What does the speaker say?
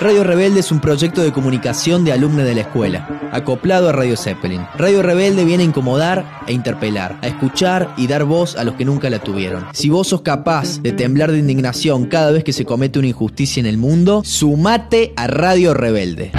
Radio Rebelde es un proyecto de comunicación de alumnos de la escuela, acoplado a Radio Zeppelin. Radio Rebelde viene a incomodar e interpelar, a escuchar y dar voz a los que nunca la tuvieron. Si vos sos capaz de temblar de indignación cada vez que se comete una injusticia en el mundo, sumate a Radio Rebelde.